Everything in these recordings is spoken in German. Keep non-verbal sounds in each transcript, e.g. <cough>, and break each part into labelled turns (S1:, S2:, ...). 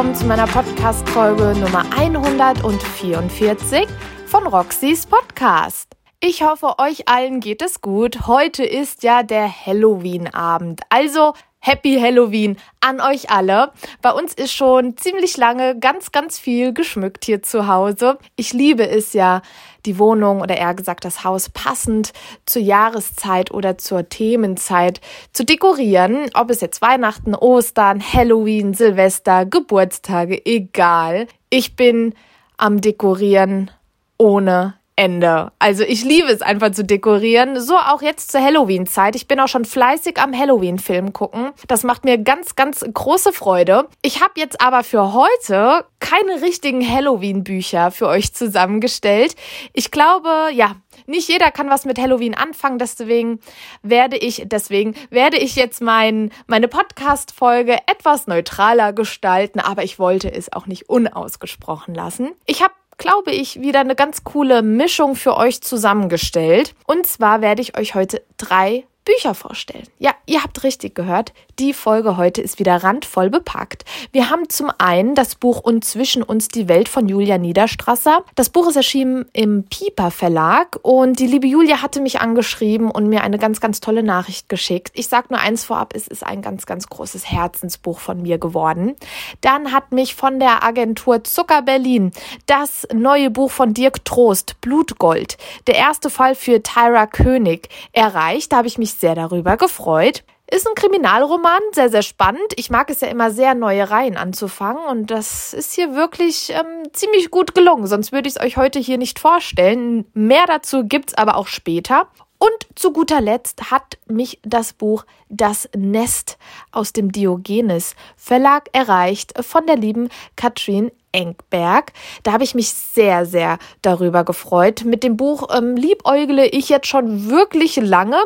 S1: willkommen zu meiner Podcast-Folge Nummer 144 von Roxys Podcast. Ich hoffe, euch allen geht es gut. Heute ist ja der Halloween-Abend. Also Happy Halloween an euch alle. Bei uns ist schon ziemlich lange ganz, ganz viel geschmückt hier zu Hause. Ich liebe es ja, die Wohnung oder eher gesagt das Haus passend zur Jahreszeit oder zur Themenzeit zu dekorieren. Ob es jetzt Weihnachten, Ostern, Halloween, Silvester, Geburtstage, egal. Ich bin am Dekorieren ohne Ende. Also ich liebe es einfach zu dekorieren. So auch jetzt zur Halloween-Zeit. Ich bin auch schon fleißig am Halloween-Film gucken. Das macht mir ganz, ganz große Freude. Ich habe jetzt aber für heute keine richtigen Halloween-Bücher für euch zusammengestellt. Ich glaube, ja, nicht jeder kann was mit Halloween anfangen, deswegen werde ich, deswegen werde ich jetzt mein, meine Podcast-Folge etwas neutraler gestalten, aber ich wollte es auch nicht unausgesprochen lassen. Ich habe glaube ich, wieder eine ganz coole Mischung für euch zusammengestellt. Und zwar werde ich euch heute drei Bücher vorstellen. Ja, ihr habt richtig gehört. Die Folge heute ist wieder randvoll bepackt. Wir haben zum einen das Buch Und zwischen uns die Welt von Julia Niederstrasser. Das Buch ist erschienen im Pieper Verlag und die liebe Julia hatte mich angeschrieben und mir eine ganz, ganz tolle Nachricht geschickt. Ich sag nur eins vorab, es ist ein ganz, ganz großes Herzensbuch von mir geworden. Dann hat mich von der Agentur Zucker Berlin das neue Buch von Dirk Trost, Blutgold, der erste Fall für Tyra König, erreicht. Da habe ich mich sehr darüber gefreut. Ist ein Kriminalroman, sehr, sehr spannend. Ich mag es ja immer sehr, neue Reihen anzufangen und das ist hier wirklich ähm, ziemlich gut gelungen. Sonst würde ich es euch heute hier nicht vorstellen. Mehr dazu gibt's aber auch später. Und zu guter Letzt hat mich das Buch Das Nest aus dem Diogenes Verlag erreicht von der lieben Katrin Engberg. Da habe ich mich sehr, sehr darüber gefreut. Mit dem Buch ähm, liebäugle ich jetzt schon wirklich lange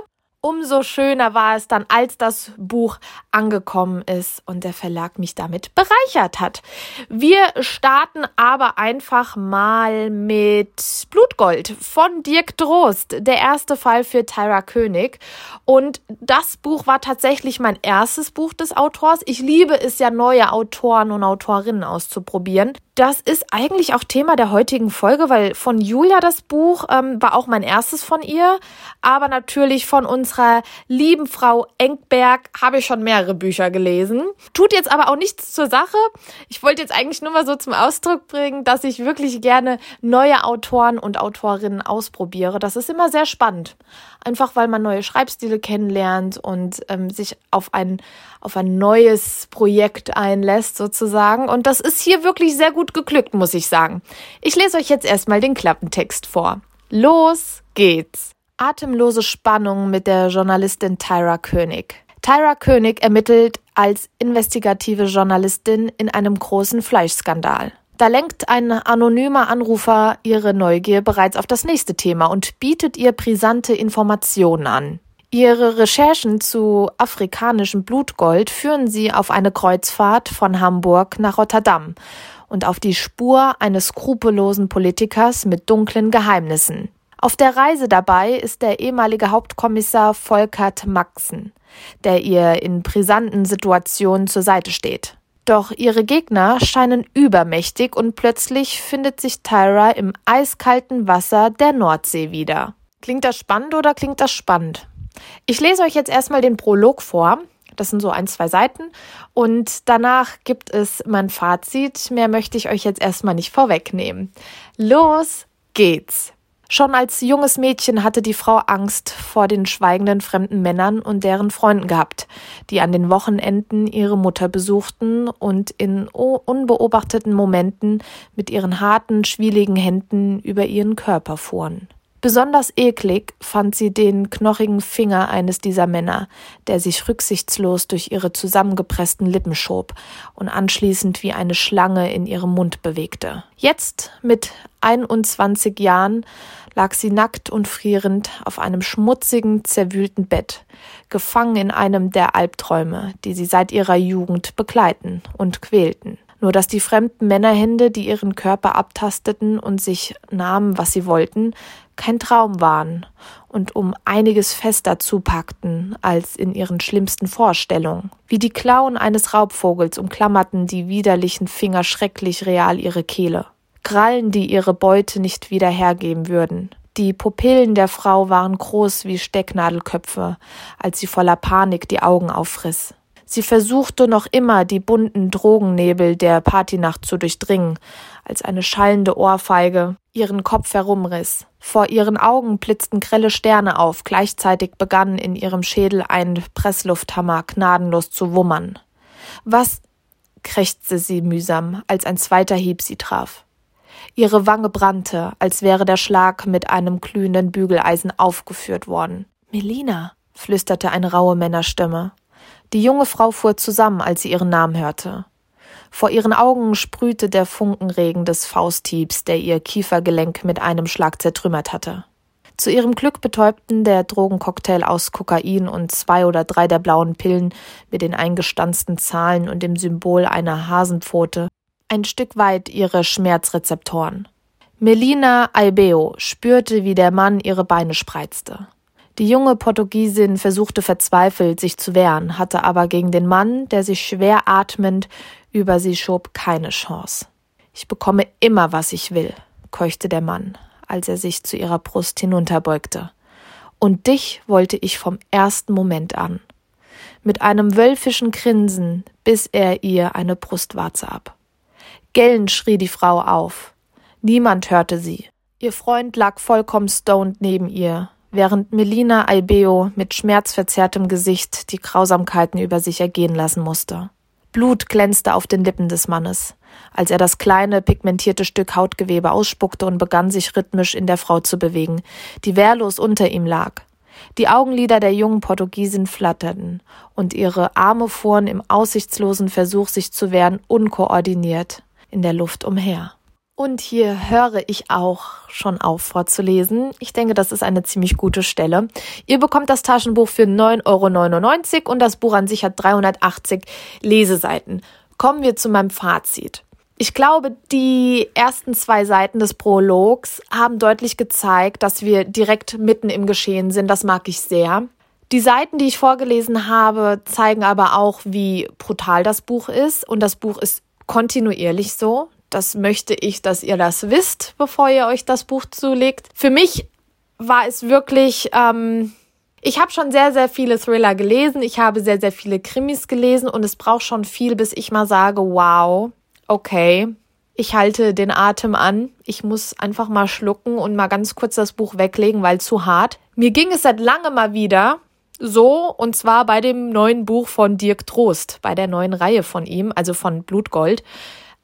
S1: umso schöner war es dann, als das Buch angekommen ist und der Verlag mich damit bereichert hat. Wir starten aber einfach mal mit Blutgold von Dirk Drost, der erste Fall für Tyra König. Und das Buch war tatsächlich mein erstes Buch des Autors. Ich liebe es ja, neue Autoren und Autorinnen auszuprobieren. Das ist eigentlich auch Thema der heutigen Folge, weil von Julia das Buch ähm, war auch mein erstes von ihr, aber natürlich von unserer lieben Frau Engberg habe ich schon mehrere Bücher gelesen. Tut jetzt aber auch nichts zur Sache. Ich wollte jetzt eigentlich nur mal so zum Ausdruck bringen, dass ich wirklich gerne neue Autoren und Autorinnen ausprobiere. Das ist immer sehr spannend. Einfach weil man neue Schreibstile kennenlernt und ähm, sich auf ein, auf ein neues Projekt einlässt sozusagen. Und das ist hier wirklich sehr gut gut geglückt, muss ich sagen. Ich lese euch jetzt erstmal den Klappentext vor. Los geht's. Atemlose Spannung mit der Journalistin Tyra König. Tyra König ermittelt als investigative Journalistin in einem großen Fleischskandal. Da lenkt ein anonymer Anrufer ihre Neugier bereits auf das nächste Thema und bietet ihr brisante Informationen an. Ihre Recherchen zu afrikanischem Blutgold führen sie auf eine Kreuzfahrt von Hamburg nach Rotterdam und auf die Spur eines skrupellosen Politikers mit dunklen Geheimnissen. Auf der Reise dabei ist der ehemalige Hauptkommissar Volkert Maxen, der ihr in brisanten Situationen zur Seite steht. Doch ihre Gegner scheinen übermächtig und plötzlich findet sich Tyra im eiskalten Wasser der Nordsee wieder. Klingt das spannend oder klingt das spannend? Ich lese euch jetzt erstmal den Prolog vor. Das sind so ein, zwei Seiten. Und danach gibt es mein Fazit. Mehr möchte ich euch jetzt erstmal nicht vorwegnehmen. Los geht's. Schon als junges Mädchen hatte die Frau Angst vor den schweigenden fremden Männern und deren Freunden gehabt, die an den Wochenenden ihre Mutter besuchten und in unbeobachteten Momenten mit ihren harten, schwieligen Händen über ihren Körper fuhren. Besonders eklig fand sie den knochigen Finger eines dieser Männer, der sich rücksichtslos durch ihre zusammengepressten Lippen schob und anschließend wie eine Schlange in ihrem Mund bewegte. Jetzt, mit 21 Jahren, lag sie nackt und frierend auf einem schmutzigen, zerwühlten Bett, gefangen in einem der Albträume, die sie seit ihrer Jugend begleiten und quälten nur dass die fremden Männerhände, die ihren Körper abtasteten und sich nahmen, was sie wollten, kein Traum waren und um einiges fester zupackten als in ihren schlimmsten Vorstellungen. Wie die Klauen eines Raubvogels umklammerten die widerlichen Finger schrecklich real ihre Kehle. Krallen, die ihre Beute nicht wieder hergeben würden. Die Pupillen der Frau waren groß wie Stecknadelköpfe, als sie voller Panik die Augen aufriss. Sie versuchte noch immer, die bunten Drogennebel der Partynacht zu durchdringen, als eine schallende Ohrfeige ihren Kopf herumriss. Vor ihren Augen blitzten grelle Sterne auf, gleichzeitig begann in ihrem Schädel ein Presslufthammer gnadenlos zu wummern. Was? krächzte sie mühsam, als ein zweiter Hieb sie traf. Ihre Wange brannte, als wäre der Schlag mit einem glühenden Bügeleisen aufgeführt worden. Melina, flüsterte eine raue Männerstimme. Die junge Frau fuhr zusammen, als sie ihren Namen hörte. Vor ihren Augen sprühte der Funkenregen des Fausthiebs, der ihr Kiefergelenk mit einem Schlag zertrümmert hatte. Zu ihrem Glück betäubten der Drogencocktail aus Kokain und zwei oder drei der blauen Pillen mit den eingestanzten Zahlen und dem Symbol einer Hasenpfote ein Stück weit ihre Schmerzrezeptoren. Melina Albeo spürte, wie der Mann ihre Beine spreizte. Die junge Portugiesin versuchte verzweifelt, sich zu wehren, hatte aber gegen den Mann, der sich schwer atmend über sie schob, keine Chance. Ich bekomme immer, was ich will, keuchte der Mann, als er sich zu ihrer Brust hinunterbeugte. Und dich wollte ich vom ersten Moment an. Mit einem wölfischen Grinsen biss er ihr eine Brustwarze ab. Gellend schrie die Frau auf. Niemand hörte sie. Ihr Freund lag vollkommen stoned neben ihr, während Melina Albeo mit schmerzverzerrtem Gesicht die Grausamkeiten über sich ergehen lassen musste. Blut glänzte auf den Lippen des Mannes, als er das kleine, pigmentierte Stück Hautgewebe ausspuckte und begann sich rhythmisch in der Frau zu bewegen, die wehrlos unter ihm lag. Die Augenlider der jungen Portugiesin flatterten, und ihre Arme fuhren im aussichtslosen Versuch, sich zu wehren, unkoordiniert in der Luft umher. Und hier höre ich auch schon auf vorzulesen. Ich denke, das ist eine ziemlich gute Stelle. Ihr bekommt das Taschenbuch für 9,99 Euro und das Buch an sich hat 380 Leseseiten. Kommen wir zu meinem Fazit. Ich glaube, die ersten zwei Seiten des Prologs haben deutlich gezeigt, dass wir direkt mitten im Geschehen sind. Das mag ich sehr. Die Seiten, die ich vorgelesen habe, zeigen aber auch, wie brutal das Buch ist. Und das Buch ist kontinuierlich so. Das möchte ich, dass ihr das wisst, bevor ihr euch das Buch zulegt. Für mich war es wirklich. Ähm, ich habe schon sehr, sehr viele Thriller gelesen. Ich habe sehr, sehr viele Krimis gelesen und es braucht schon viel, bis ich mal sage, wow, okay, ich halte den Atem an. Ich muss einfach mal schlucken und mal ganz kurz das Buch weglegen, weil zu hart. Mir ging es seit langem mal wieder so, und zwar bei dem neuen Buch von Dirk Trost, bei der neuen Reihe von ihm, also von Blutgold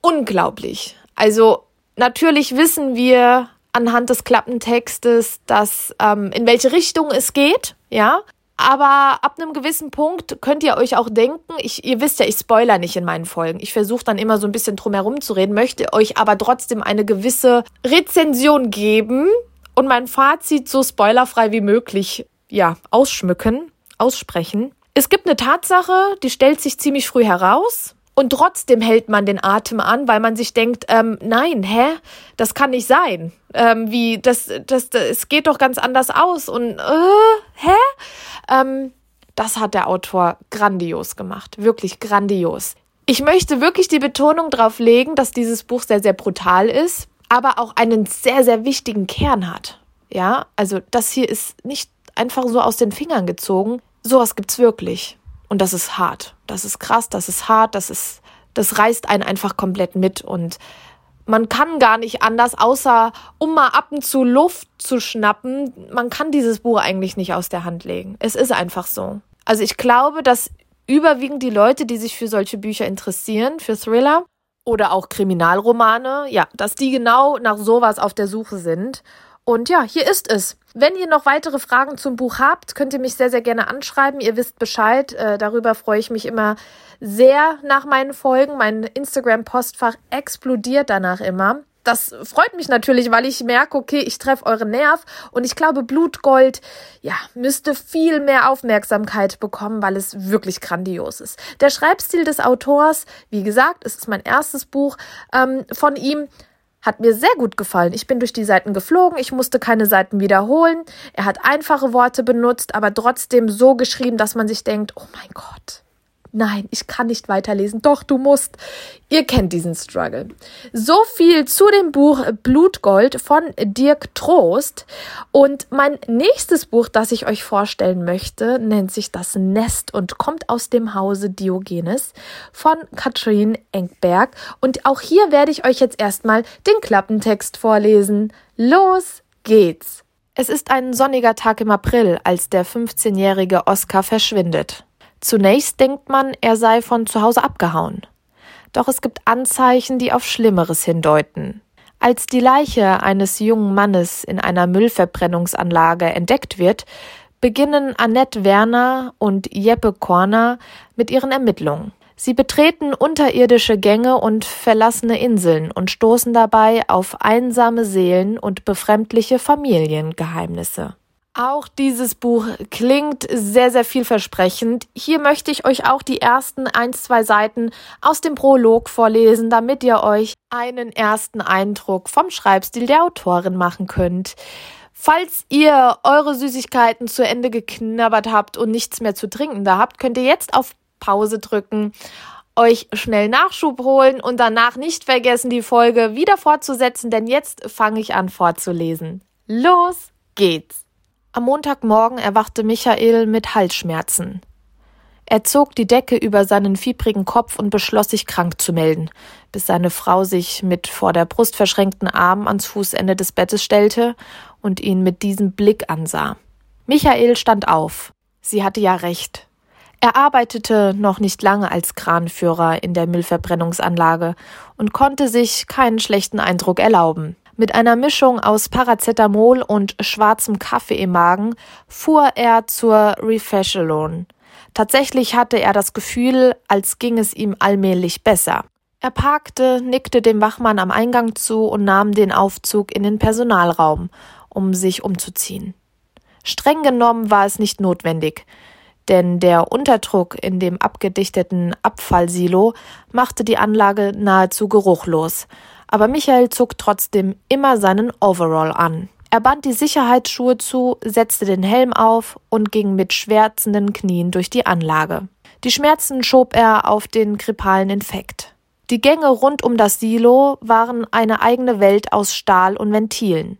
S1: unglaublich. Also natürlich wissen wir anhand des Klappentextes, dass ähm, in welche Richtung es geht, ja. Aber ab einem gewissen Punkt könnt ihr euch auch denken, ich, ihr wisst ja, ich spoiler nicht in meinen Folgen. Ich versuche dann immer so ein bisschen drumherum zu reden, möchte euch aber trotzdem eine gewisse Rezension geben und mein Fazit so spoilerfrei wie möglich, ja, ausschmücken, aussprechen. Es gibt eine Tatsache, die stellt sich ziemlich früh heraus. Und trotzdem hält man den Atem an, weil man sich denkt, ähm, nein, hä, das kann nicht sein. Ähm, wie, das, das, das, es geht doch ganz anders aus. Und, äh, hä? Ähm, das hat der Autor grandios gemacht. Wirklich grandios. Ich möchte wirklich die Betonung darauf legen, dass dieses Buch sehr, sehr brutal ist, aber auch einen sehr, sehr wichtigen Kern hat. Ja, also das hier ist nicht einfach so aus den Fingern gezogen. Sowas gibt's wirklich. Und das ist hart. Das ist krass, das ist hart, das ist, das reißt einen einfach komplett mit und man kann gar nicht anders, außer um mal ab und zu Luft zu schnappen. Man kann dieses Buch eigentlich nicht aus der Hand legen. Es ist einfach so. Also ich glaube, dass überwiegend die Leute, die sich für solche Bücher interessieren, für Thriller oder auch Kriminalromane, ja, dass die genau nach sowas auf der Suche sind. Und ja, hier ist es. Wenn ihr noch weitere Fragen zum Buch habt, könnt ihr mich sehr, sehr gerne anschreiben. Ihr wisst Bescheid. Äh, darüber freue ich mich immer sehr nach meinen Folgen. Mein Instagram-Postfach explodiert danach immer. Das freut mich natürlich, weil ich merke, okay, ich treffe euren Nerv und ich glaube, Blutgold, ja, müsste viel mehr Aufmerksamkeit bekommen, weil es wirklich grandios ist. Der Schreibstil des Autors, wie gesagt, es ist mein erstes Buch ähm, von ihm, Hat mir sehr gut gefallen. Ich bin durch die Seiten geflogen, ich musste keine Seiten wiederholen. Er hat einfache Worte benutzt, aber trotzdem so geschrieben, dass man sich denkt, oh mein Gott, Nein, ich kann nicht weiterlesen. Doch, du musst. Ihr kennt diesen Struggle. So viel zu dem Buch Blutgold von Dirk Trost. Und mein nächstes Buch, das ich euch vorstellen möchte, nennt sich Das Nest und kommt aus dem Hause Diogenes von Katrin Engberg. Und auch hier werde ich euch jetzt erstmal den Klappentext vorlesen. Los geht's! Es ist ein sonniger Tag im April, als der 15-jährige Oskar verschwindet. Zunächst denkt man, er sei von zu Hause abgehauen. Doch es gibt Anzeichen, die auf Schlimmeres hindeuten. Als die Leiche eines jungen Mannes in einer Müllverbrennungsanlage entdeckt wird, beginnen Annette Werner und Jeppe Korner mit ihren Ermittlungen. Sie betreten unterirdische Gänge und verlassene Inseln und stoßen dabei auf einsame Seelen und befremdliche Familiengeheimnisse. Auch dieses Buch klingt sehr, sehr vielversprechend. Hier möchte ich euch auch die ersten ein, zwei Seiten aus dem Prolog vorlesen, damit ihr euch einen ersten Eindruck vom Schreibstil der Autorin machen könnt. Falls ihr eure Süßigkeiten zu Ende geknabbert habt und nichts mehr zu trinken da habt, könnt ihr jetzt auf Pause drücken, euch schnell Nachschub holen und danach nicht vergessen, die Folge wieder fortzusetzen, denn jetzt fange ich an vorzulesen. Los geht's! Am Montagmorgen erwachte Michael mit Halsschmerzen. Er zog die Decke über seinen fiebrigen Kopf und beschloss, sich krank zu melden, bis seine Frau sich mit vor der Brust verschränkten Armen ans Fußende des Bettes stellte und ihn mit diesem Blick ansah. Michael stand auf. Sie hatte ja recht. Er arbeitete noch nicht lange als Kranführer in der Müllverbrennungsanlage und konnte sich keinen schlechten Eindruck erlauben. Mit einer Mischung aus Paracetamol und schwarzem Kaffee im Magen fuhr er zur Refreshalon. Tatsächlich hatte er das Gefühl, als ging es ihm allmählich besser. Er parkte, nickte dem Wachmann am Eingang zu und nahm den Aufzug in den Personalraum, um sich umzuziehen. Streng genommen war es nicht notwendig, denn der Unterdruck in dem abgedichteten Abfallsilo machte die Anlage nahezu geruchlos, aber Michael zog trotzdem immer seinen Overall an. Er band die Sicherheitsschuhe zu, setzte den Helm auf und ging mit schmerzenden Knien durch die Anlage. Die Schmerzen schob er auf den grippalen Infekt. Die Gänge rund um das Silo waren eine eigene Welt aus Stahl und Ventilen,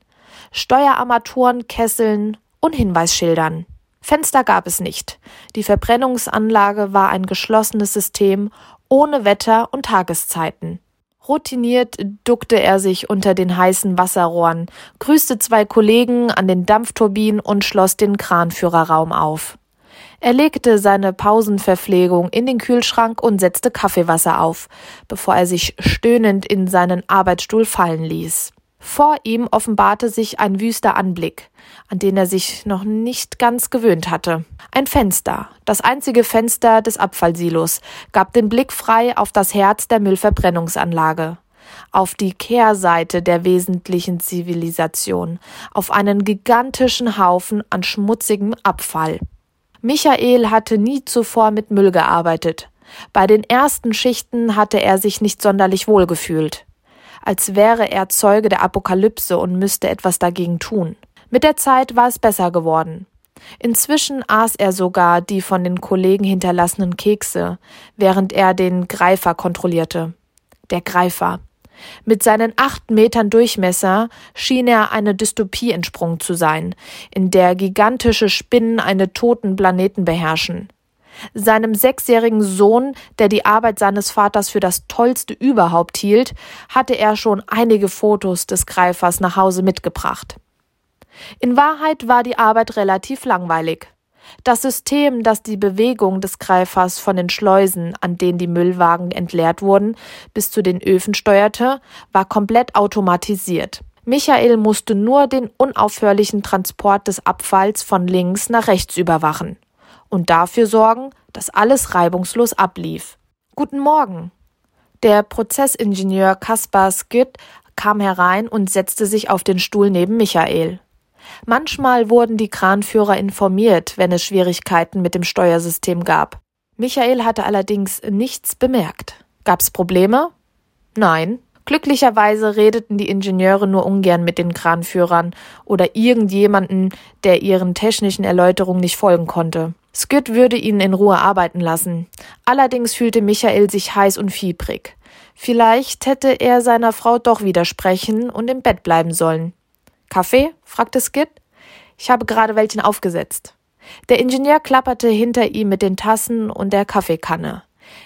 S1: Steuerarmaturen, Kesseln und Hinweisschildern. Fenster gab es nicht. Die Verbrennungsanlage war ein geschlossenes System ohne Wetter und Tageszeiten. Routiniert duckte er sich unter den heißen Wasserrohren, grüßte zwei Kollegen an den Dampfturbinen und schloss den Kranführerraum auf. Er legte seine Pausenverpflegung in den Kühlschrank und setzte Kaffeewasser auf, bevor er sich stöhnend in seinen Arbeitsstuhl fallen ließ. Vor ihm offenbarte sich ein wüster Anblick, an den er sich noch nicht ganz gewöhnt hatte. Ein Fenster, das einzige Fenster des Abfallsilos, gab den Blick frei auf das Herz der Müllverbrennungsanlage, auf die Kehrseite der wesentlichen Zivilisation, auf einen gigantischen Haufen an schmutzigem Abfall. Michael hatte nie zuvor mit Müll gearbeitet. Bei den ersten Schichten hatte er sich nicht sonderlich wohl gefühlt als wäre er Zeuge der Apokalypse und müsste etwas dagegen tun. Mit der Zeit war es besser geworden. Inzwischen aß er sogar die von den Kollegen hinterlassenen Kekse, während er den Greifer kontrollierte. Der Greifer. Mit seinen acht Metern Durchmesser schien er eine Dystopie entsprungen zu sein, in der gigantische Spinnen einen toten Planeten beherrschen. Seinem sechsjährigen Sohn, der die Arbeit seines Vaters für das Tollste überhaupt hielt, hatte er schon einige Fotos des Greifers nach Hause mitgebracht. In Wahrheit war die Arbeit relativ langweilig. Das System, das die Bewegung des Greifers von den Schleusen, an denen die Müllwagen entleert wurden, bis zu den Öfen steuerte, war komplett automatisiert. Michael musste nur den unaufhörlichen Transport des Abfalls von links nach rechts überwachen und dafür sorgen, dass alles reibungslos ablief. Guten Morgen. Der Prozessingenieur Kaspar Skütt kam herein und setzte sich auf den Stuhl neben Michael. Manchmal wurden die Kranführer informiert, wenn es Schwierigkeiten mit dem Steuersystem gab. Michael hatte allerdings nichts bemerkt. Gab's Probleme? Nein. Glücklicherweise redeten die Ingenieure nur ungern mit den Kranführern oder irgendjemanden, der ihren technischen Erläuterungen nicht folgen konnte. Skid würde ihn in Ruhe arbeiten lassen. Allerdings fühlte Michael sich heiß und fiebrig. Vielleicht hätte er seiner Frau doch widersprechen und im Bett bleiben sollen. Kaffee? fragte Skid. Ich habe gerade welchen aufgesetzt. Der Ingenieur klapperte hinter ihm mit den Tassen und der Kaffeekanne.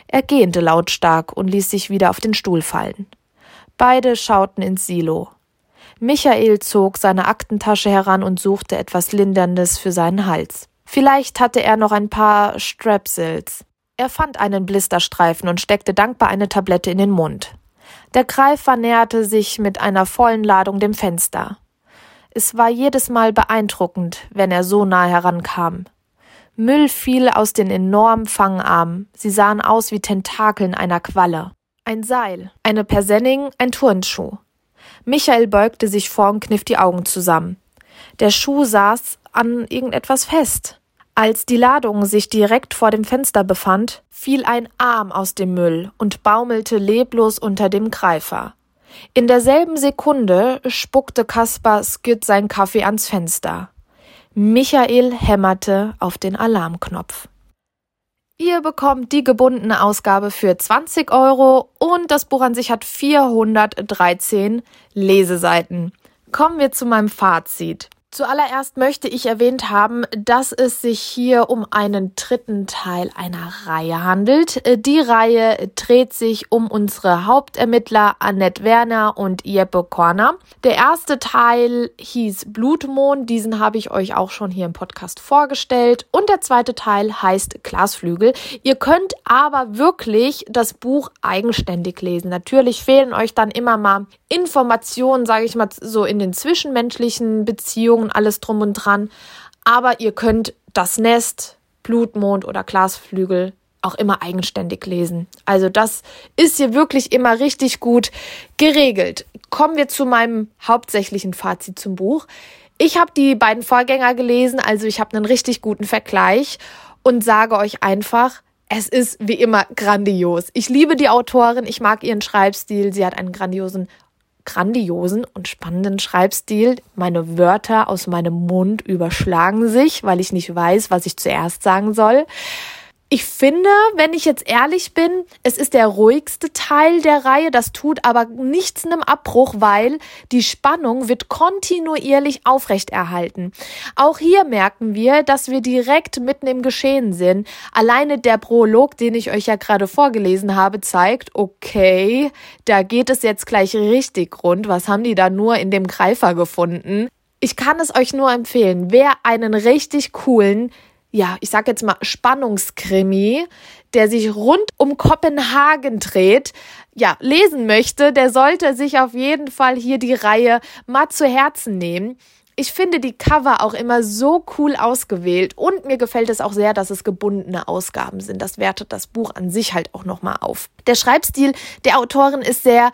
S1: Er gähnte lautstark und ließ sich wieder auf den Stuhl fallen. Beide schauten ins Silo. Michael zog seine Aktentasche heran und suchte etwas Linderndes für seinen Hals. Vielleicht hatte er noch ein paar Strepsils. Er fand einen Blisterstreifen und steckte dankbar eine Tablette in den Mund. Der Greifer näherte sich mit einer vollen Ladung dem Fenster. Es war jedes Mal beeindruckend, wenn er so nah herankam. Müll fiel aus den enormen Fangarmen. Sie sahen aus wie Tentakeln einer Qualle. Ein Seil, eine Persenning, ein Turnschuh. Michael beugte sich vor und kniff die Augen zusammen. Der Schuh saß an irgendetwas fest. Als die Ladung sich direkt vor dem Fenster befand, fiel ein Arm aus dem Müll und baumelte leblos unter dem Greifer. In derselben Sekunde spuckte Kaspar Skid sein Kaffee ans Fenster. Michael hämmerte auf den Alarmknopf. Ihr bekommt die gebundene Ausgabe für 20 Euro und das Buch an sich hat 413 Leseseiten. Kommen wir zu meinem Fazit. Zuallererst möchte ich erwähnt haben, dass es sich hier um einen dritten Teil einer Reihe handelt. Die Reihe dreht sich um unsere Hauptermittler Annette Werner und Jeppe Korner. Der erste Teil hieß Blutmond, diesen habe ich euch auch schon hier im Podcast vorgestellt. Und der zweite Teil heißt Glasflügel. Ihr könnt aber wirklich das Buch eigenständig lesen. Natürlich fehlen euch dann immer mal Informationen, sage ich mal, so in den zwischenmenschlichen Beziehungen und alles drum und dran. Aber ihr könnt das Nest, Blutmond oder Glasflügel auch immer eigenständig lesen. Also das ist hier wirklich immer richtig gut geregelt. Kommen wir zu meinem hauptsächlichen Fazit zum Buch. Ich habe die beiden Vorgänger gelesen, also ich habe einen richtig guten Vergleich und sage euch einfach, es ist wie immer grandios. Ich liebe die Autorin, ich mag ihren Schreibstil, sie hat einen grandiosen grandiosen und spannenden Schreibstil. Meine Wörter aus meinem Mund überschlagen sich, weil ich nicht weiß, was ich zuerst sagen soll. Ich finde, wenn ich jetzt ehrlich bin, es ist der ruhigste Teil der Reihe. Das tut aber nichts einem Abbruch, weil die Spannung wird kontinuierlich aufrechterhalten. Auch hier merken wir, dass wir direkt mitten im Geschehen sind. Alleine der Prolog, den ich euch ja gerade vorgelesen habe, zeigt, okay, da geht es jetzt gleich richtig rund. Was haben die da nur in dem Greifer gefunden? Ich kann es euch nur empfehlen, wer einen richtig coolen ja, ich sag jetzt mal Spannungskrimi, der sich rund um Kopenhagen dreht, ja, lesen möchte, der sollte sich auf jeden Fall hier die Reihe mal zu Herzen nehmen. Ich finde die Cover auch immer so cool ausgewählt und mir gefällt es auch sehr, dass es gebundene Ausgaben sind. Das wertet das Buch an sich halt auch nochmal auf. Der Schreibstil der Autorin ist sehr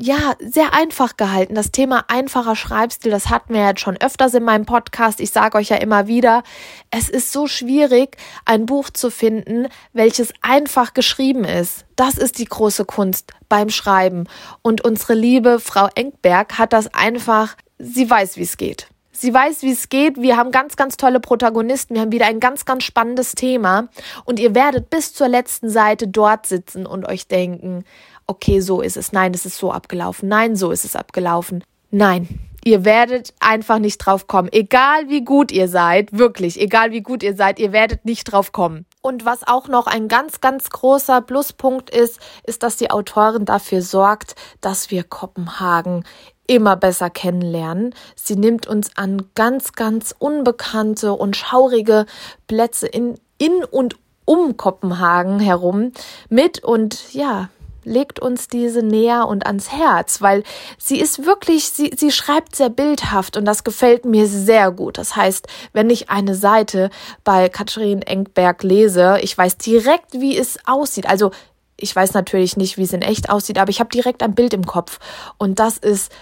S1: ja, sehr einfach gehalten. Das Thema einfacher Schreibstil, das hatten wir jetzt schon öfters in meinem Podcast. Ich sage euch ja immer wieder, es ist so schwierig, ein Buch zu finden, welches einfach geschrieben ist. Das ist die große Kunst beim Schreiben. Und unsere liebe Frau Engberg hat das einfach, sie weiß, wie es geht. Sie weiß, wie es geht. Wir haben ganz, ganz tolle Protagonisten. Wir haben wieder ein ganz, ganz spannendes Thema. Und ihr werdet bis zur letzten Seite dort sitzen und euch denken, okay, so ist es. Nein, es ist so abgelaufen. Nein, so ist es abgelaufen. Nein, ihr werdet einfach nicht drauf kommen. Egal wie gut ihr seid, wirklich, egal wie gut ihr seid, ihr werdet nicht drauf kommen. Und was auch noch ein ganz, ganz großer Pluspunkt ist, ist, dass die Autorin dafür sorgt, dass wir Kopenhagen immer besser kennenlernen. Sie nimmt uns an ganz, ganz unbekannte und schaurige Plätze in, in und um Kopenhagen herum mit und ja, legt uns diese näher und ans Herz, weil sie ist wirklich, sie, sie schreibt sehr bildhaft und das gefällt mir sehr gut. Das heißt, wenn ich eine Seite bei Katharin Engberg lese, ich weiß direkt, wie es aussieht. Also ich weiß natürlich nicht, wie es in echt aussieht, aber ich habe direkt ein Bild im Kopf und das ist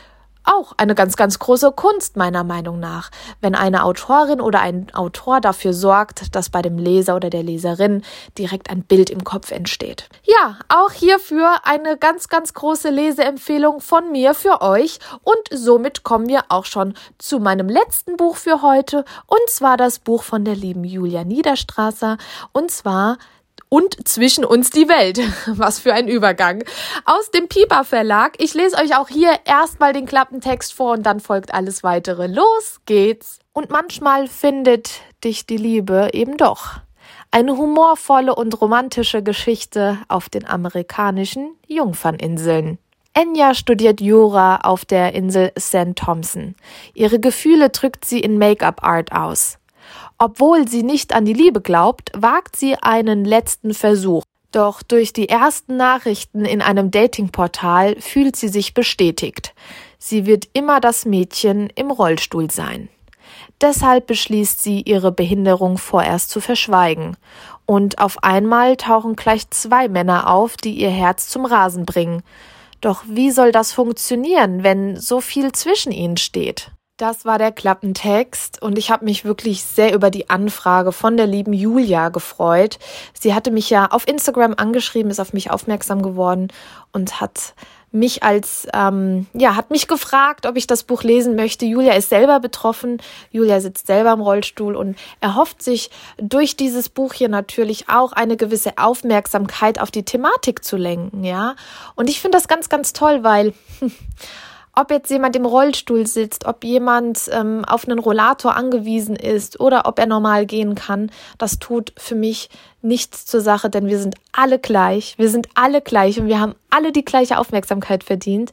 S1: auch eine ganz, ganz große Kunst meiner Meinung nach, wenn eine Autorin oder ein Autor dafür sorgt, dass bei dem Leser oder der Leserin direkt ein Bild im Kopf entsteht. Ja, auch hierfür eine ganz, ganz große Leseempfehlung von mir für euch. Und somit kommen wir auch schon zu meinem letzten Buch für heute. Und zwar das Buch von der lieben Julia Niederstrasser. Und zwar und zwischen uns die Welt. <laughs> Was für ein Übergang. Aus dem Piper Verlag. Ich lese euch auch hier erstmal den Klappentext vor und dann folgt alles weitere. Los geht's. Und manchmal findet dich die Liebe eben doch. Eine humorvolle und romantische Geschichte auf den amerikanischen Jungferninseln. Enya studiert Jura auf der Insel St. Thompson. Ihre Gefühle drückt sie in Make-up-Art aus. Obwohl sie nicht an die Liebe glaubt, wagt sie einen letzten Versuch. Doch durch die ersten Nachrichten in einem Datingportal fühlt sie sich bestätigt. Sie wird immer das Mädchen im Rollstuhl sein. Deshalb beschließt sie, ihre Behinderung vorerst zu verschweigen. Und auf einmal tauchen gleich zwei Männer auf, die ihr Herz zum Rasen bringen. Doch wie soll das funktionieren, wenn so viel zwischen ihnen steht? Das war der Klappentext und ich habe mich wirklich sehr über die Anfrage von der lieben Julia gefreut. Sie hatte mich ja auf Instagram angeschrieben, ist auf mich aufmerksam geworden und hat mich als ähm, ja hat mich gefragt, ob ich das Buch lesen möchte. Julia ist selber betroffen. Julia sitzt selber im Rollstuhl und erhofft sich durch dieses Buch hier natürlich auch eine gewisse Aufmerksamkeit auf die Thematik zu lenken, ja. Und ich finde das ganz ganz toll, weil <laughs> ob jetzt jemand im Rollstuhl sitzt, ob jemand ähm, auf einen Rollator angewiesen ist oder ob er normal gehen kann, das tut für mich nichts zur Sache, denn wir sind alle gleich. Wir sind alle gleich und wir haben alle die gleiche Aufmerksamkeit verdient.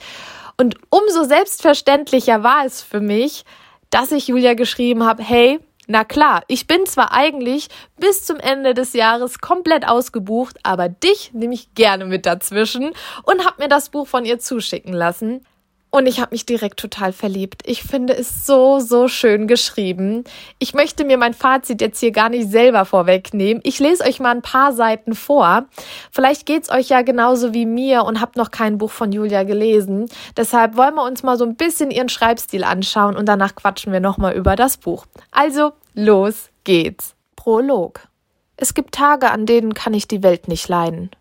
S1: Und umso selbstverständlicher war es für mich, dass ich Julia geschrieben habe, hey, na klar, ich bin zwar eigentlich bis zum Ende des Jahres komplett ausgebucht, aber dich nehme ich gerne mit dazwischen und habe mir das Buch von ihr zuschicken lassen. Und ich habe mich direkt total verliebt. Ich finde es so, so schön geschrieben. Ich möchte mir mein Fazit jetzt hier gar nicht selber vorwegnehmen. Ich lese euch mal ein paar Seiten vor. Vielleicht geht's euch ja genauso wie mir und habt noch kein Buch von Julia gelesen. Deshalb wollen wir uns mal so ein bisschen ihren Schreibstil anschauen und danach quatschen wir nochmal über das Buch. Also, los geht's. Prolog. Es gibt Tage, an denen kann ich die Welt nicht leiden.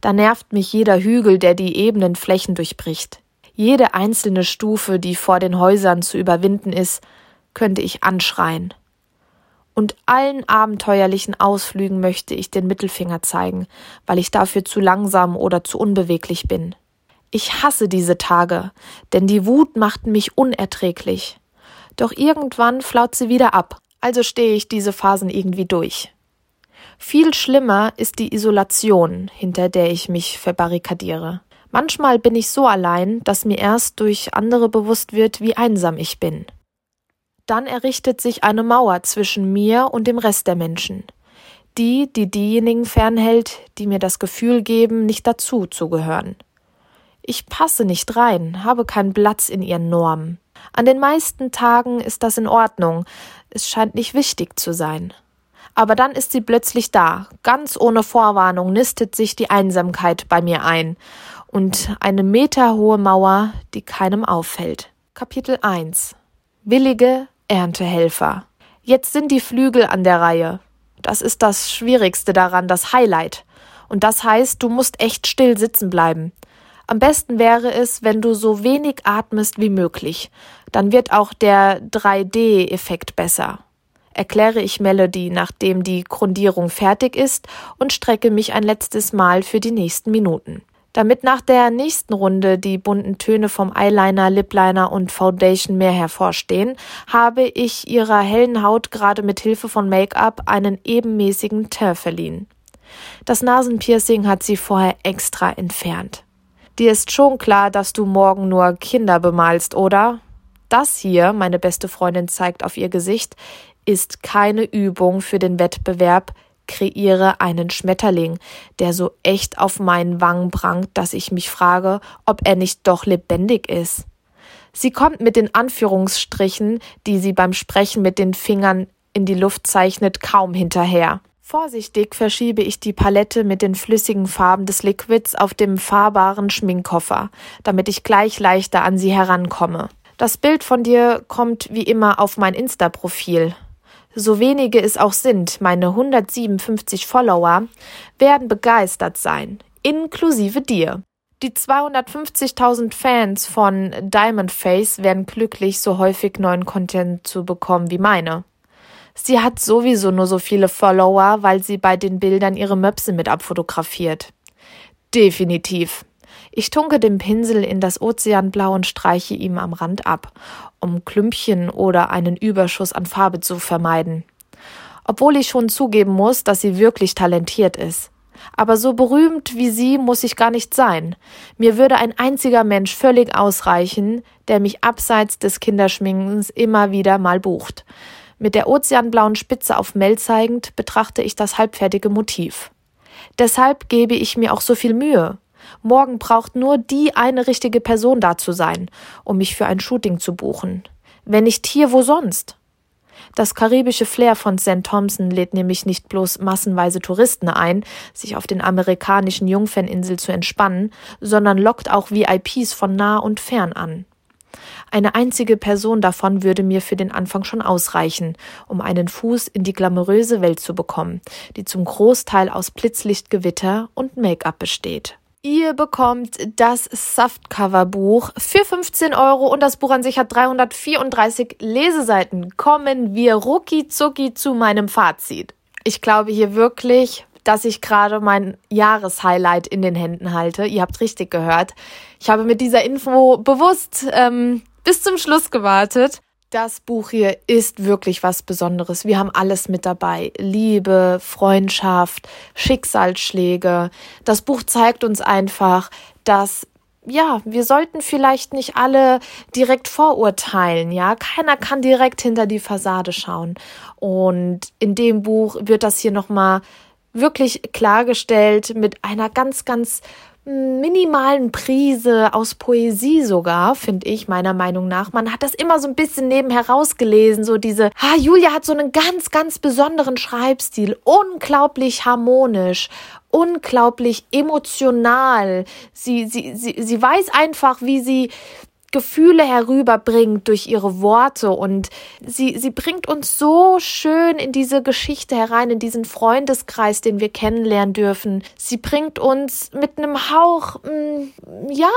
S1: Da nervt mich jeder Hügel, der die ebenen Flächen durchbricht. Jede einzelne Stufe, die vor den Häusern zu überwinden ist, könnte ich anschreien. Und allen abenteuerlichen Ausflügen möchte ich den Mittelfinger zeigen, weil ich dafür zu langsam oder zu unbeweglich bin. Ich hasse diese Tage, denn die Wut macht mich unerträglich. Doch irgendwann flaut sie wieder ab, also stehe ich diese Phasen irgendwie durch. Viel schlimmer ist die Isolation, hinter der ich mich verbarrikadiere. Manchmal bin ich so allein, dass mir erst durch andere bewusst wird, wie einsam ich bin. Dann errichtet sich eine Mauer zwischen mir und dem Rest der Menschen. Die, die diejenigen fernhält, die mir das Gefühl geben, nicht dazu zu gehören. Ich passe nicht rein, habe keinen Platz in ihren Normen. An den meisten Tagen ist das in Ordnung, es scheint nicht wichtig zu sein. Aber dann ist sie plötzlich da, ganz ohne Vorwarnung nistet sich die Einsamkeit bei mir ein, und eine meterhohe Mauer, die keinem auffällt. Kapitel 1 Willige Erntehelfer. Jetzt sind die Flügel an der Reihe. Das ist das Schwierigste daran, das Highlight. Und das heißt, du musst echt still sitzen bleiben. Am besten wäre es, wenn du so wenig atmest wie möglich. Dann wird auch der 3D-Effekt besser. Erkläre ich Melody, nachdem die Grundierung fertig ist und strecke mich ein letztes Mal für die nächsten Minuten. Damit nach der nächsten Runde die bunten Töne vom Eyeliner, Lipliner und Foundation mehr hervorstehen, habe ich ihrer hellen Haut gerade mit Hilfe von Make-up einen ebenmäßigen Teint verliehen. Das Nasenpiercing hat sie vorher extra entfernt. Dir ist schon klar, dass du morgen nur Kinder bemalst, oder? Das hier, meine beste Freundin zeigt auf ihr Gesicht, ist keine Übung für den Wettbewerb, kreiere einen Schmetterling, der so echt auf meinen Wangen prangt, dass ich mich frage, ob er nicht doch lebendig ist. Sie kommt mit den Anführungsstrichen, die sie beim Sprechen mit den Fingern in die Luft zeichnet, kaum hinterher. Vorsichtig verschiebe ich die Palette mit den flüssigen Farben des Liquids auf dem fahrbaren Schminkkoffer, damit ich gleich leichter an sie herankomme. Das Bild von dir kommt wie immer auf mein Insta-Profil. So wenige es auch sind, meine 157 Follower werden begeistert sein, inklusive dir. Die 250.000 Fans von Diamond Face werden glücklich, so häufig neuen Content zu bekommen wie meine. Sie hat sowieso nur so viele Follower, weil sie bei den Bildern ihre Möpse mit abfotografiert. Definitiv. Ich tunke den Pinsel in das Ozeanblau und streiche ihm am Rand ab, um Klümpchen oder einen Überschuss an Farbe zu vermeiden. Obwohl ich schon zugeben muss, dass sie wirklich talentiert ist. Aber so berühmt wie sie muss ich gar nicht sein. Mir würde ein einziger Mensch völlig ausreichen, der mich abseits des Kinderschminkens immer wieder mal bucht. Mit der ozeanblauen Spitze auf Mel zeigend betrachte ich das halbfertige Motiv. Deshalb gebe ich mir auch so viel Mühe. Morgen braucht nur die eine richtige Person da zu sein, um mich für ein Shooting zu buchen. Wenn nicht hier, wo sonst? Das karibische Flair von St. Thompson lädt nämlich nicht bloß massenweise Touristen ein, sich auf den amerikanischen Jungferninsel zu entspannen, sondern lockt auch VIPs von nah und fern an. Eine einzige Person davon würde mir für den Anfang schon ausreichen, um einen Fuß in die glamouröse Welt zu bekommen, die zum Großteil aus Blitzlichtgewitter und Make-up besteht. Ihr bekommt das Saftcover-Buch für 15 Euro und das Buch an sich hat 334 Leseseiten. Kommen wir rucki zucki zu meinem Fazit. Ich glaube hier wirklich, dass ich gerade mein Jahreshighlight in den Händen halte. Ihr habt richtig gehört. Ich habe mit dieser Info bewusst ähm, bis zum Schluss gewartet. Das Buch hier ist wirklich was Besonderes. Wir haben alles mit dabei. Liebe, Freundschaft, Schicksalsschläge. Das Buch zeigt uns einfach, dass ja, wir sollten vielleicht nicht alle direkt vorurteilen, ja. Keiner kann direkt hinter die Fassade schauen. Und in dem Buch wird das hier nochmal wirklich klargestellt mit einer ganz, ganz minimalen Prise aus Poesie sogar, finde ich, meiner Meinung nach. Man hat das immer so ein bisschen nebenher rausgelesen, so diese, ah, Julia hat so einen ganz, ganz besonderen Schreibstil, unglaublich harmonisch, unglaublich emotional. Sie, sie, sie, sie weiß einfach, wie sie, Gefühle herüberbringt durch ihre Worte und sie, sie bringt uns so schön in diese Geschichte herein, in diesen Freundeskreis, den wir kennenlernen dürfen. Sie bringt uns mit einem Hauch, mm, ja,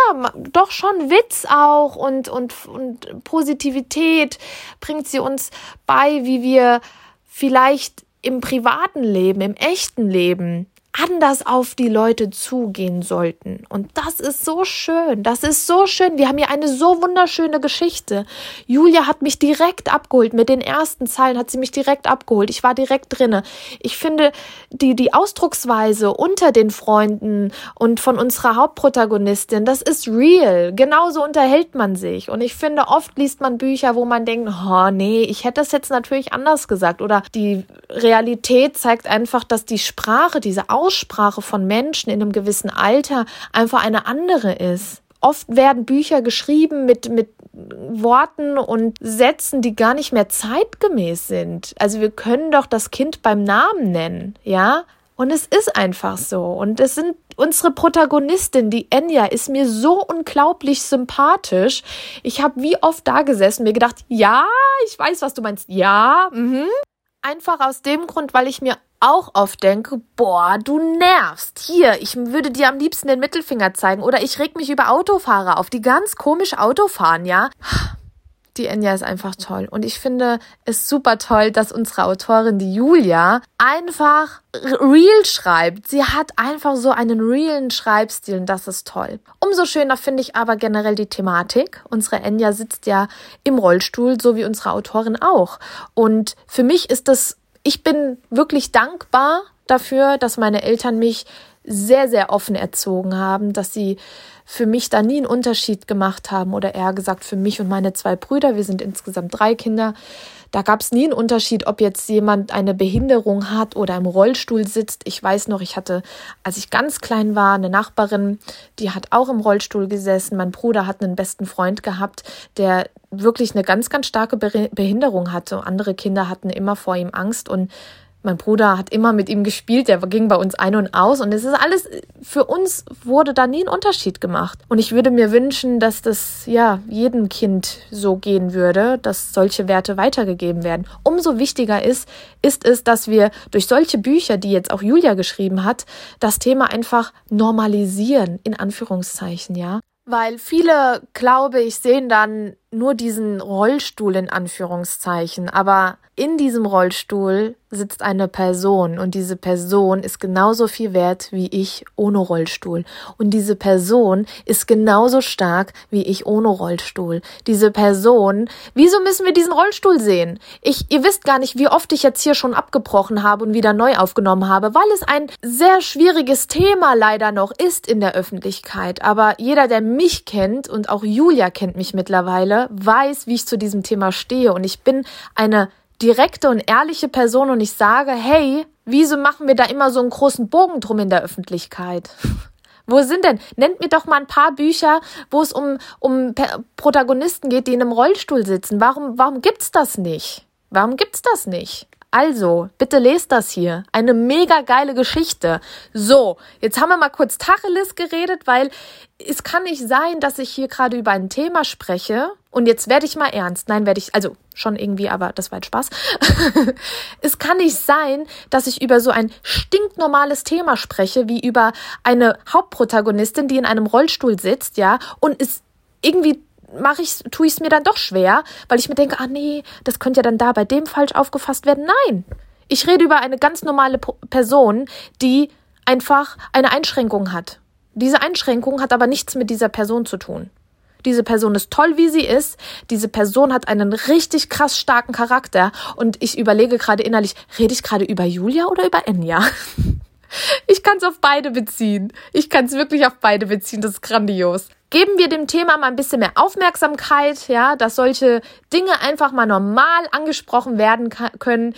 S1: doch schon Witz auch und, und, und Positivität bringt sie uns bei, wie wir vielleicht im privaten Leben, im echten Leben anders auf die Leute zugehen sollten. Und das ist so schön. Das ist so schön. Wir haben hier eine so wunderschöne Geschichte. Julia hat mich direkt abgeholt. Mit den ersten Zeilen hat sie mich direkt abgeholt. Ich war direkt drinne. Ich finde die, die Ausdrucksweise unter den Freunden und von unserer Hauptprotagonistin, das ist real. Genauso unterhält man sich. Und ich finde, oft liest man Bücher, wo man denkt, oh nee, ich hätte das jetzt natürlich anders gesagt. Oder die Realität zeigt einfach, dass die Sprache, diese Aussprache von Menschen in einem gewissen Alter einfach eine andere ist. Oft werden Bücher geschrieben mit, mit Worten und Sätzen, die gar nicht mehr zeitgemäß sind. Also wir können doch das Kind beim Namen nennen, ja? Und es ist einfach so. Und es sind unsere Protagonistin, die Enya, ist mir so unglaublich sympathisch. Ich habe wie oft da gesessen, mir gedacht, ja, ich weiß, was du meinst. Ja, mhm. Einfach aus dem Grund, weil ich mir auch oft denke, boah, du nervst. Hier, ich würde dir am liebsten den Mittelfinger zeigen oder ich reg mich über Autofahrer auf, die ganz komisch Auto fahren, ja? Die Enya ist einfach toll. Und ich finde es super toll, dass unsere Autorin, die Julia, einfach real schreibt. Sie hat einfach so einen realen Schreibstil und das ist toll. Umso schöner finde ich aber generell die Thematik. Unsere Enya sitzt ja im Rollstuhl, so wie unsere Autorin auch. Und für mich ist das ich bin wirklich dankbar dafür, dass meine Eltern mich sehr, sehr offen erzogen haben, dass sie für mich da nie einen Unterschied gemacht haben oder eher gesagt für mich und meine zwei Brüder, wir sind insgesamt drei Kinder, da gab es nie einen Unterschied, ob jetzt jemand eine Behinderung hat oder im Rollstuhl sitzt. Ich weiß noch, ich hatte, als ich ganz klein war, eine Nachbarin, die hat auch im Rollstuhl gesessen. Mein Bruder hat einen besten Freund gehabt, der wirklich eine ganz, ganz starke Behinderung hatte. Andere Kinder hatten immer vor ihm Angst und Mein Bruder hat immer mit ihm gespielt, der ging bei uns ein und aus und es ist alles, für uns wurde da nie ein Unterschied gemacht. Und ich würde mir wünschen, dass das, ja, jedem Kind so gehen würde, dass solche Werte weitergegeben werden. Umso wichtiger ist, ist es, dass wir durch solche Bücher, die jetzt auch Julia geschrieben hat, das Thema einfach normalisieren, in Anführungszeichen, ja. Weil viele, glaube ich, sehen dann nur diesen Rollstuhl in Anführungszeichen, aber in diesem Rollstuhl sitzt eine Person und diese Person ist genauso viel wert wie ich ohne Rollstuhl. Und diese Person ist genauso stark wie ich ohne Rollstuhl. Diese Person, wieso müssen wir diesen Rollstuhl sehen? Ich, ihr wisst gar nicht, wie oft ich jetzt hier schon abgebrochen habe und wieder neu aufgenommen habe, weil es ein sehr schwieriges Thema leider noch ist in der Öffentlichkeit. Aber jeder, der mich kennt und auch Julia kennt mich mittlerweile, weiß, wie ich zu diesem Thema stehe. Und ich bin eine direkte und ehrliche Person und ich sage, hey, wieso machen wir da immer so einen großen Bogen drum in der Öffentlichkeit? <laughs> Wo sind denn? Nennt mir doch mal ein paar Bücher, wo es um, um Protagonisten geht, die in einem Rollstuhl sitzen. Warum, warum gibt's das nicht? Warum gibt's das nicht? Also, bitte lest das hier. Eine mega geile Geschichte. So, jetzt haben wir mal kurz Tacheles geredet, weil es kann nicht sein, dass ich hier gerade über ein Thema spreche. Und jetzt werde ich mal ernst. Nein, werde ich, also schon irgendwie, aber das war jetzt Spaß. <laughs> es kann nicht sein, dass ich über so ein stinknormales Thema spreche, wie über eine Hauptprotagonistin, die in einem Rollstuhl sitzt, ja, und es irgendwie mache ich, tue ich es mir dann doch schwer, weil ich mir denke, ah nee, das könnte ja dann da bei dem falsch aufgefasst werden. Nein, ich rede über eine ganz normale Person, die einfach eine Einschränkung hat. Diese Einschränkung hat aber nichts mit dieser Person zu tun. Diese Person ist toll, wie sie ist. Diese Person hat einen richtig krass starken Charakter. Und ich überlege gerade innerlich, rede ich gerade über Julia oder über Enya? <laughs> Ich kann es auf beide beziehen. Ich kann es wirklich auf beide beziehen. Das ist grandios geben wir dem Thema mal ein bisschen mehr Aufmerksamkeit, ja, dass solche Dinge einfach mal normal angesprochen werden können,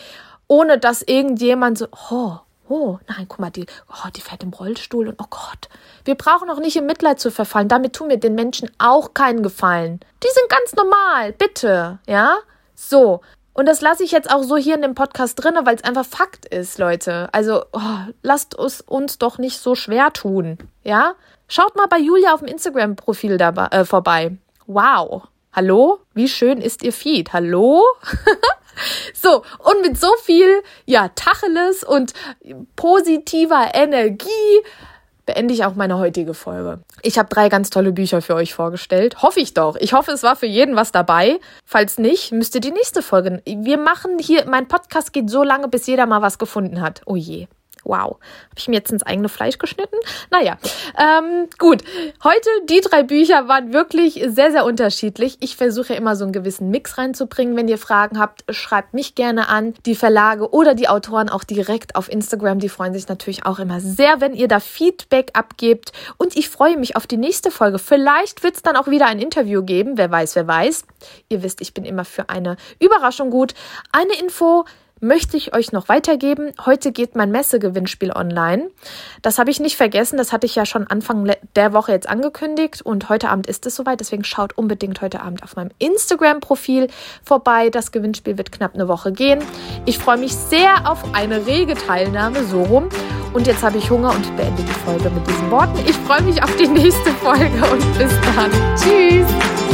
S1: ohne dass irgendjemand so, oh, oh, nein, guck mal, die, oh, die fährt im Rollstuhl und oh Gott. Wir brauchen auch nicht in Mitleid zu verfallen. Damit tun wir den Menschen auch keinen Gefallen. Die sind ganz normal, bitte, ja? So. Und das lasse ich jetzt auch so hier in dem Podcast drinne, weil es einfach Fakt ist, Leute. Also oh, lasst es uns doch nicht so schwer tun, ja? Schaut mal bei Julia auf dem Instagram-Profil dabei äh, vorbei. Wow. Hallo? Wie schön ist ihr Feed? Hallo? <laughs> so, und mit so viel, ja, Tacheles und positiver Energie beende ich auch meine heutige Folge. Ich habe drei ganz tolle Bücher für euch vorgestellt. Hoffe ich doch. Ich hoffe, es war für jeden was dabei. Falls nicht, müsst ihr die nächste Folge. Wir machen hier, mein Podcast geht so lange, bis jeder mal was gefunden hat. Oh je. Wow. Habe ich mir jetzt ins eigene Fleisch geschnitten? Naja, ähm, gut. Heute, die drei Bücher waren wirklich sehr, sehr unterschiedlich. Ich versuche immer so einen gewissen Mix reinzubringen. Wenn ihr Fragen habt, schreibt mich gerne an. Die Verlage oder die Autoren auch direkt auf Instagram. Die freuen sich natürlich auch immer sehr, wenn ihr da Feedback abgebt. Und ich freue mich auf die nächste Folge. Vielleicht wird es dann auch wieder ein Interview geben. Wer weiß, wer weiß. Ihr wisst, ich bin immer für eine Überraschung gut. Eine Info möchte ich euch noch weitergeben. Heute geht mein Messegewinnspiel online. Das habe ich nicht vergessen. Das hatte ich ja schon Anfang der Woche jetzt angekündigt. Und heute Abend ist es soweit. Deswegen schaut unbedingt heute Abend auf meinem Instagram-Profil vorbei. Das Gewinnspiel wird knapp eine Woche gehen. Ich freue mich sehr auf eine rege Teilnahme, so rum. Und jetzt habe ich Hunger und beende die Folge mit diesen Worten. Ich freue mich auf die nächste Folge und bis dann. Tschüss.